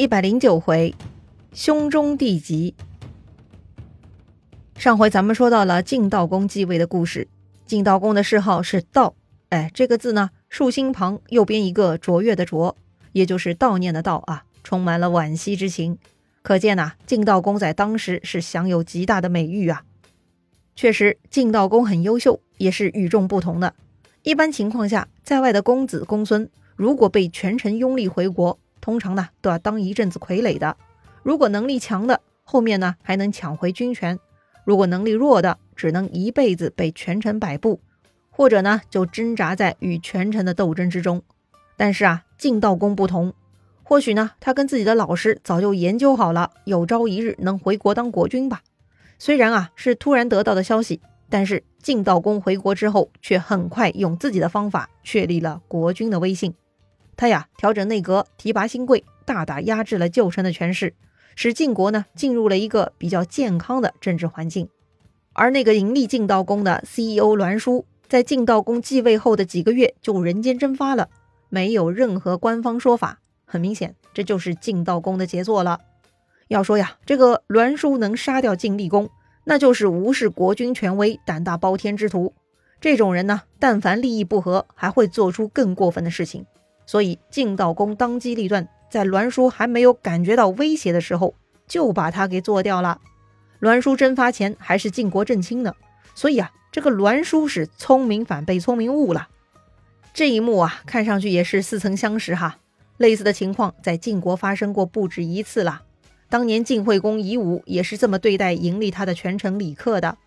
一百零九回，胸中弟及。上回咱们说到了晋悼公继位的故事。晋悼公的谥号是悼，哎，这个字呢，竖心旁，右边一个卓越的卓，也就是悼念的悼啊，充满了惋惜之情。可见呐，晋悼公在当时是享有极大的美誉啊。确实，晋悼公很优秀，也是与众不同的。一般情况下，在外的公子公孙，如果被权臣拥立回国，通常呢都要当一阵子傀儡的，如果能力强的，后面呢还能抢回军权；如果能力弱的，只能一辈子被权臣摆布，或者呢就挣扎在与权臣的斗争之中。但是啊，晋悼公不同，或许呢他跟自己的老师早就研究好了，有朝一日能回国当国君吧。虽然啊是突然得到的消息，但是晋悼公回国之后，却很快用自己的方法确立了国君的威信。他呀，调整内阁，提拔新贵，大大压制了旧臣的权势，使晋国呢进入了一个比较健康的政治环境。而那个盈利晋悼公的 CEO 栾书，在晋悼公继位后的几个月就人间蒸发了，没有任何官方说法。很明显，这就是晋悼公的杰作了。要说呀，这个栾书能杀掉晋厉公，那就是无视国君权威、胆大包天之徒。这种人呢，但凡利益不合，还会做出更过分的事情。所以晋悼公当机立断，在栾书还没有感觉到威胁的时候，就把他给做掉了。栾书蒸发前还是晋国正卿呢，所以啊，这个栾书是聪明反被聪明误了。这一幕啊，看上去也是似曾相识哈。类似的情况在晋国发生过不止一次了。当年晋惠公夷吾也是这么对待迎立他的权臣李克的。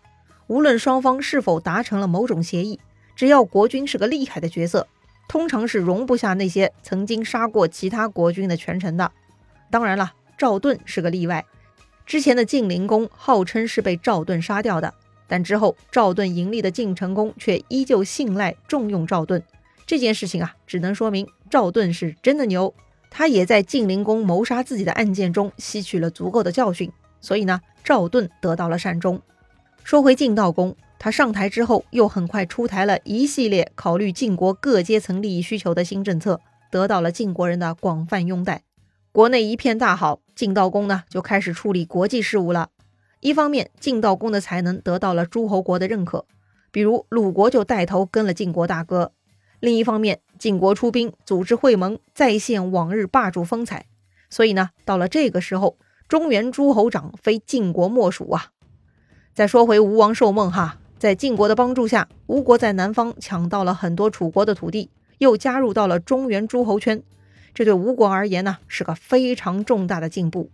无论双方是否达成了某种协议，只要国君是个厉害的角色。通常是容不下那些曾经杀过其他国君的权臣的。当然了，赵盾是个例外。之前的晋灵公号称是被赵盾杀掉的，但之后赵盾迎立的晋成公却依旧信赖重用赵盾。这件事情啊，只能说明赵盾是真的牛。他也在晋灵公谋杀自己的案件中吸取了足够的教训，所以呢，赵盾得到了善终。说回晋悼公。他上台之后，又很快出台了一系列考虑晋国各阶层利益需求的新政策，得到了晋国人的广泛拥戴。国内一片大好，晋悼公呢就开始处理国际事务了。一方面，晋悼公的才能得到了诸侯国的认可，比如鲁国就带头跟了晋国大哥；另一方面，晋国出兵组织会盟，再现往日霸主风采。所以呢，到了这个时候，中原诸侯长非晋国莫属啊。再说回吴王寿梦哈。在晋国的帮助下，吴国在南方抢到了很多楚国的土地，又加入到了中原诸侯圈。这对吴国而言呢，是个非常重大的进步。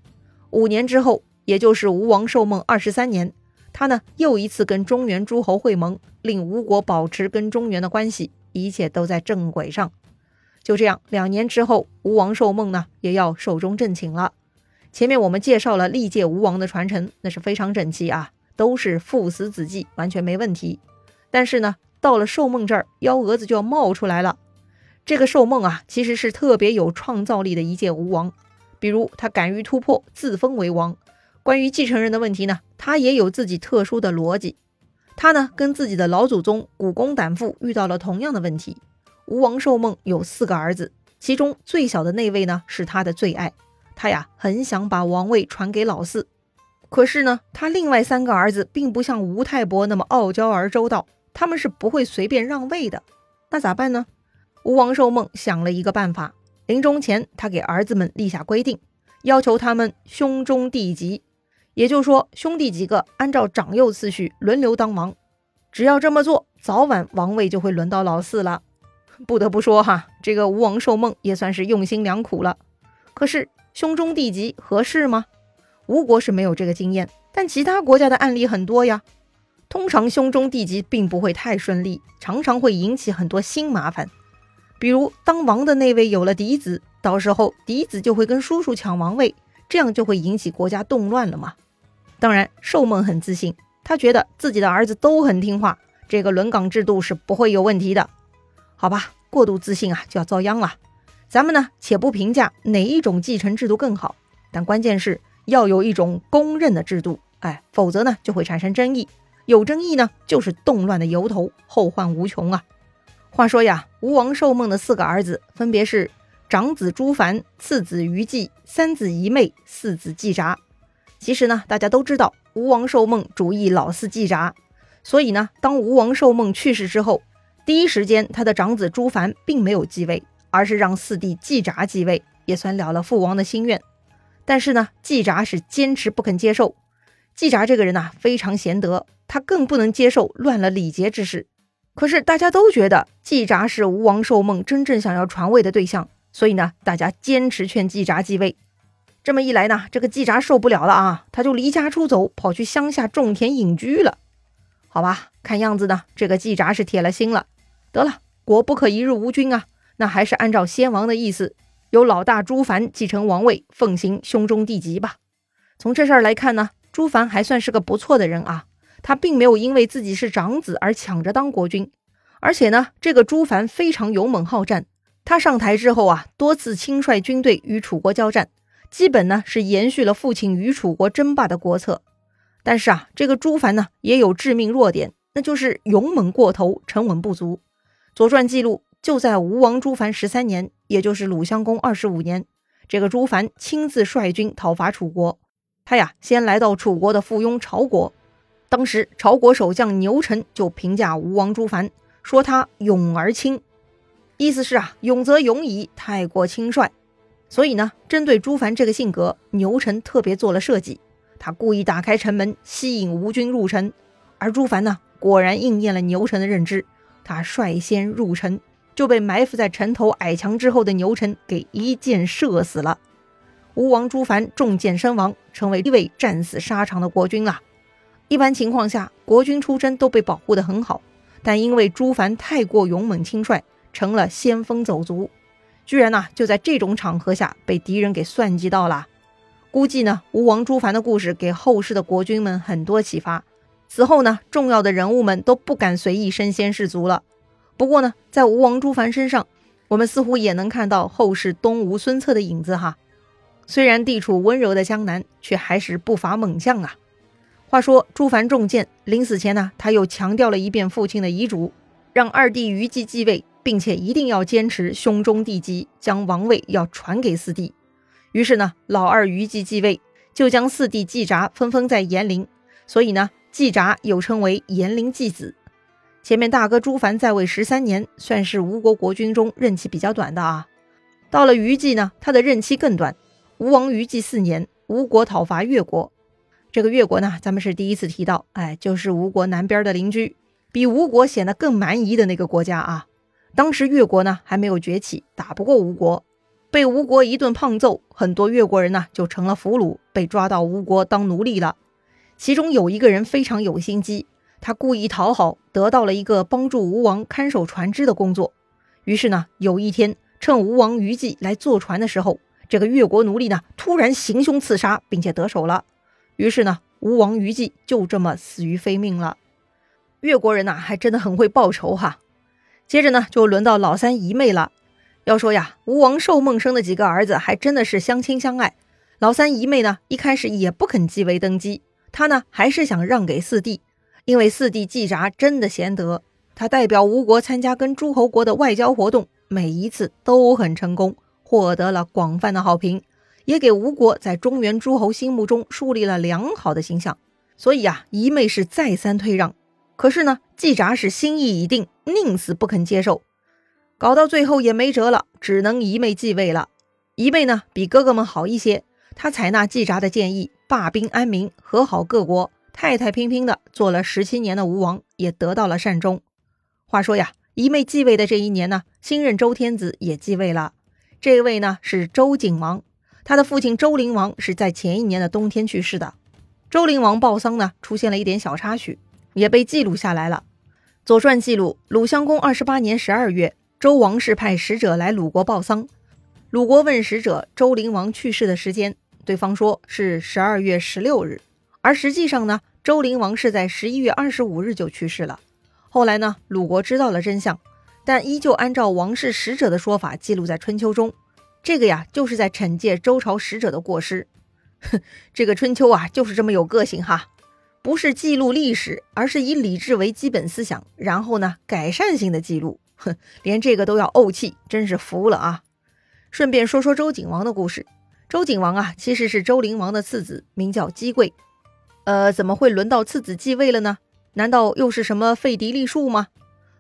五年之后，也就是吴王寿梦二十三年，他呢又一次跟中原诸侯会盟，令吴国保持跟中原的关系，一切都在正轨上。就这样，两年之后，吴王寿梦呢也要寿终正寝了。前面我们介绍了历届吴王的传承，那是非常整齐啊。都是父死子继，完全没问题。但是呢，到了寿梦这儿，幺蛾子就要冒出来了。这个寿梦啊，其实是特别有创造力的一届吴王。比如他敢于突破，自封为王。关于继承人的问题呢，他也有自己特殊的逻辑。他呢，跟自己的老祖宗古公胆父遇到了同样的问题。吴王寿梦有四个儿子，其中最小的那位呢，是他的最爱。他呀，很想把王位传给老四。可是呢，他另外三个儿子并不像吴太伯那么傲娇而周到，他们是不会随便让位的。那咋办呢？吴王寿梦想了一个办法，临终前他给儿子们立下规定，要求他们兄终弟及，也就是说兄弟几个按照长幼次序轮流当王。只要这么做，早晚王位就会轮到老四了。不得不说哈，这个吴王寿梦也算是用心良苦了。可是兄终弟及合适吗？吴国是没有这个经验，但其他国家的案例很多呀。通常兄终弟及并不会太顺利，常常会引起很多新麻烦。比如当王的那位有了嫡子，到时候嫡子就会跟叔叔抢王位，这样就会引起国家动乱了嘛。当然，寿梦很自信，他觉得自己的儿子都很听话，这个轮岗制度是不会有问题的。好吧，过度自信啊就要遭殃了。咱们呢，且不评价哪一种继承制度更好，但关键是。要有一种公认的制度，哎，否则呢就会产生争议，有争议呢就是动乱的由头，后患无穷啊。话说呀，吴王寿梦的四个儿子分别是长子朱凡，次子于忌，三子夷妹，四子季札。其实呢，大家都知道吴王寿梦主义老四季札，所以呢，当吴王寿梦去世之后，第一时间他的长子朱凡并没有继位，而是让四弟季札继位，也算了了父王的心愿。但是呢，季札是坚持不肯接受。季札这个人呐，非常贤德，他更不能接受乱了礼节之事。可是大家都觉得季札是吴王寿梦真正想要传位的对象，所以呢，大家坚持劝季札继位。这么一来呢，这个季札受不了了啊，他就离家出走，跑去乡下种田隐居了。好吧，看样子呢，这个季札是铁了心了。得了，国不可一日无君啊，那还是按照先王的意思，由老大朱凡继承王位，奉行兄终弟及吧。从这事儿来看呢，朱凡还算是个不错的人啊，他并没有因为自己是长子而抢着当国君，而且呢，这个朱凡非常勇猛好战，他上台之后啊，多次亲率军队与楚国交战。基本呢是延续了父亲与楚国争霸的国策，但是啊，这个朱凡呢也有致命弱点，那就是勇猛过头，沉稳不足。《左传》记录，就在吴王朱凡十三年，也就是鲁襄公二十五年，这个朱凡亲自率军讨伐楚国。他呀，先来到楚国的附庸朝国，当时朝国守将牛臣就评价吴王朱凡，说他勇而轻，意思是啊，勇则勇矣，太过轻率。所以呢，针对朱凡这个性格，牛臣特别做了设计。他故意打开城门，吸引吴军入城。而朱凡呢，果然应验了牛臣的认知。他率先入城，就被埋伏在城头矮墙之后的牛臣给一箭射死了。吴王朱凡中箭身亡，成为一位战死沙场的国君了。一般情况下，国君出征都被保护得很好，但因为朱凡太过勇猛轻率，成了先锋走卒。居然呢，就在这种场合下被敌人给算计到了。估计呢，吴王朱凡的故事给后世的国君们很多启发。此后呢，重要的人物们都不敢随意身先士卒了。不过呢，在吴王朱凡身上，我们似乎也能看到后世东吴孙策的影子哈。虽然地处温柔的江南，却还是不乏猛将啊。话说朱凡中箭，临死前呢，他又强调了一遍父亲的遗嘱，让二弟于忌继位。并且一定要坚持兄终弟及，将王位要传给四弟。于是呢，老二于忌继位，就将四弟季札分封在延陵。所以呢，季札又称为延陵季子。前面大哥朱凡在位十三年，算是吴国国君中任期比较短的啊。到了虞姬呢，他的任期更短。吴王于忌四年，吴国讨伐越国。这个越国呢，咱们是第一次提到，哎，就是吴国南边的邻居，比吴国显得更蛮夷的那个国家啊。当时越国呢还没有崛起，打不过吴国，被吴国一顿胖揍，很多越国人呢就成了俘虏，被抓到吴国当奴隶了。其中有一个人非常有心机，他故意讨好，得到了一个帮助吴王看守船只的工作。于是呢，有一天趁吴王于忌来坐船的时候，这个越国奴隶呢突然行凶刺杀，并且得手了。于是呢，吴王于忌就这么死于非命了。越国人呐，还真的很会报仇哈。接着呢，就轮到老三姨妹了。要说呀，吴王寿梦生的几个儿子还真的是相亲相爱。老三姨妹呢，一开始也不肯继位登基，他呢还是想让给四弟，因为四弟季札真的贤德，他代表吴国参加跟诸侯国的外交活动，每一次都很成功，获得了广泛的好评，也给吴国在中原诸侯心目中树立了良好的形象。所以啊，姨妹是再三退让。可是呢，季札是心意已定，宁死不肯接受，搞到最后也没辙了，只能姨妹继位了。一妹呢，比哥哥们好一些，他采纳季札的建议，罢兵安民，和好各国，太太平平的做了十七年的吴王，也得到了善终。话说呀，姨妹继位的这一年呢，新任周天子也继位了，这位呢是周景王，他的父亲周灵王是在前一年的冬天去世的。周灵王报丧呢，出现了一点小插曲。也被记录下来了，《左传》记录，鲁襄公二十八年十二月，周王室派使者来鲁国报丧。鲁国问使者周灵王去世的时间，对方说是十二月十六日，而实际上呢，周灵王是在十一月二十五日就去世了。后来呢，鲁国知道了真相，但依旧按照王室使者的说法记录在春秋中。这个呀，就是在惩戒周朝使者的过失。哼，这个春秋啊，就是这么有个性哈。不是记录历史，而是以理智为基本思想，然后呢，改善性的记录。哼，连这个都要怄气，真是服了啊！顺便说说周景王的故事。周景王啊，其实是周灵王的次子，名叫姬贵。呃，怎么会轮到次子继位了呢？难道又是什么废嫡立庶吗？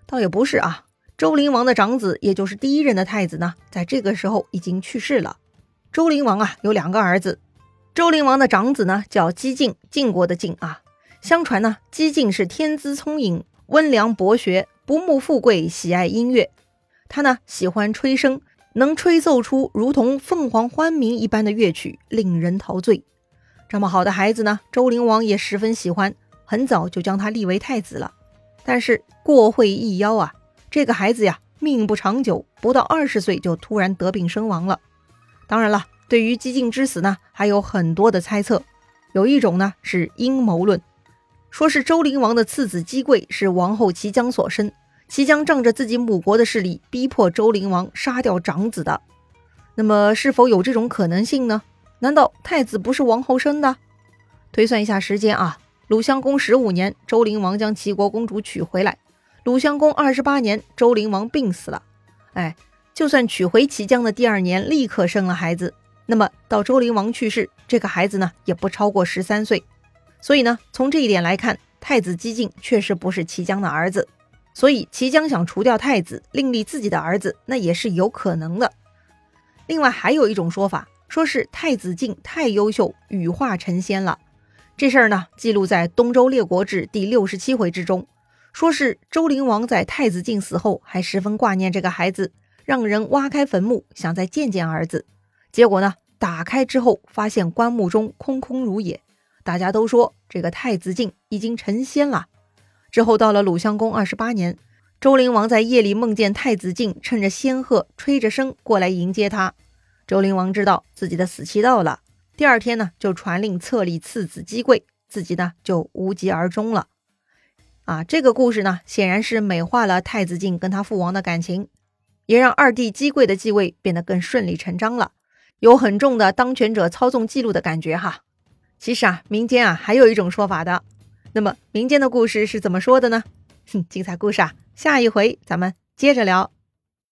倒也不是啊。周灵王的长子，也就是第一任的太子呢，在这个时候已经去世了。周灵王啊，有两个儿子。周灵王的长子呢，叫姬敬，晋国的晋啊。相传呢，姬敬是天资聪颖、温良博学、不慕富贵、喜爱音乐。他呢，喜欢吹笙，能吹奏出如同凤凰欢鸣一般的乐曲，令人陶醉。这么好的孩子呢，周灵王也十分喜欢，很早就将他立为太子了。但是过会一夭啊，这个孩子呀，命不长久，不到二十岁就突然得病身亡了。当然了，对于姬敬之死呢，还有很多的猜测。有一种呢是阴谋论。说是周灵王的次子姬贵是王后齐姜所生，齐姜仗着自己母国的势力，逼迫周灵王杀掉长子的。那么是否有这种可能性呢？难道太子不是王后生的？推算一下时间啊，鲁襄公十五年，周灵王将齐国公主娶回来；鲁襄公二十八年，周灵王病死了。哎，就算娶回齐姜的第二年立刻生了孩子，那么到周灵王去世，这个孩子呢也不超过十三岁。所以呢，从这一点来看，太子姬敬确实不是齐姜的儿子，所以齐姜想除掉太子，另立自己的儿子，那也是有可能的。另外还有一种说法，说是太子敬太优秀，羽化成仙了。这事儿呢，记录在《东周列国志》第六十七回之中，说是周灵王在太子敬死后，还十分挂念这个孩子，让人挖开坟墓，想再见见儿子。结果呢，打开之后，发现棺木中空空如也。大家都说这个太子敬已经成仙了。之后到了鲁襄公二十八年，周灵王在夜里梦见太子敬趁着仙鹤吹着笙过来迎接他。周灵王知道自己的死期到了，第二天呢就传令册立次子姬贵，自己呢就无疾而终了。啊，这个故事呢显然是美化了太子敬跟他父王的感情，也让二弟姬贵的继位变得更顺理成章了，有很重的当权者操纵记录的感觉哈。其实啊，民间啊还有一种说法的。那么民间的故事是怎么说的呢？哼，精彩故事啊，下一回咱们接着聊。